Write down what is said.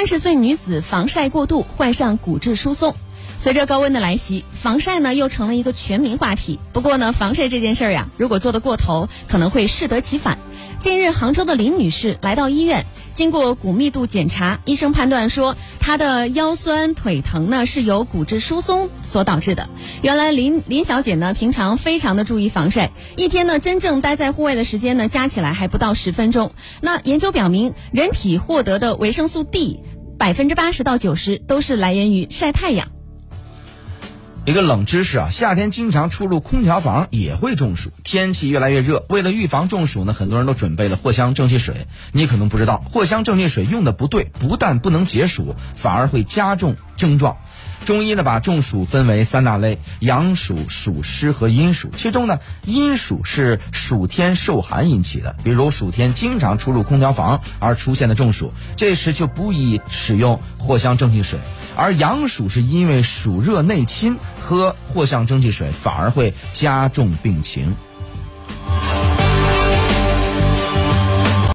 三十岁女子防晒过度，患上骨质疏松。随着高温的来袭，防晒呢又成了一个全民话题。不过呢，防晒这件事儿呀，如果做得过头，可能会适得其反。近日，杭州的林女士来到医院，经过骨密度检查，医生判断说她的腰酸腿疼呢是由骨质疏松所导致的。原来林林小姐呢平常非常的注意防晒，一天呢真正待在户外的时间呢加起来还不到十分钟。那研究表明，人体获得的维生素 D 百分之八十到九十都是来源于晒太阳。一个冷知识啊，夏天经常出入空调房也会中暑。天气越来越热，为了预防中暑呢，很多人都准备了藿香正气水。你可能不知道，藿香正气水用的不对，不但不能解暑，反而会加重症状。中医呢，把中暑分为三大类：阳暑、暑湿和阴暑。其中呢，阴暑是暑天受寒引起的，比如暑天经常出入空调房而出现的中暑，这时就不宜使用藿香正气水。而阳暑是因为暑热内侵，喝藿香正气水反而会加重病情。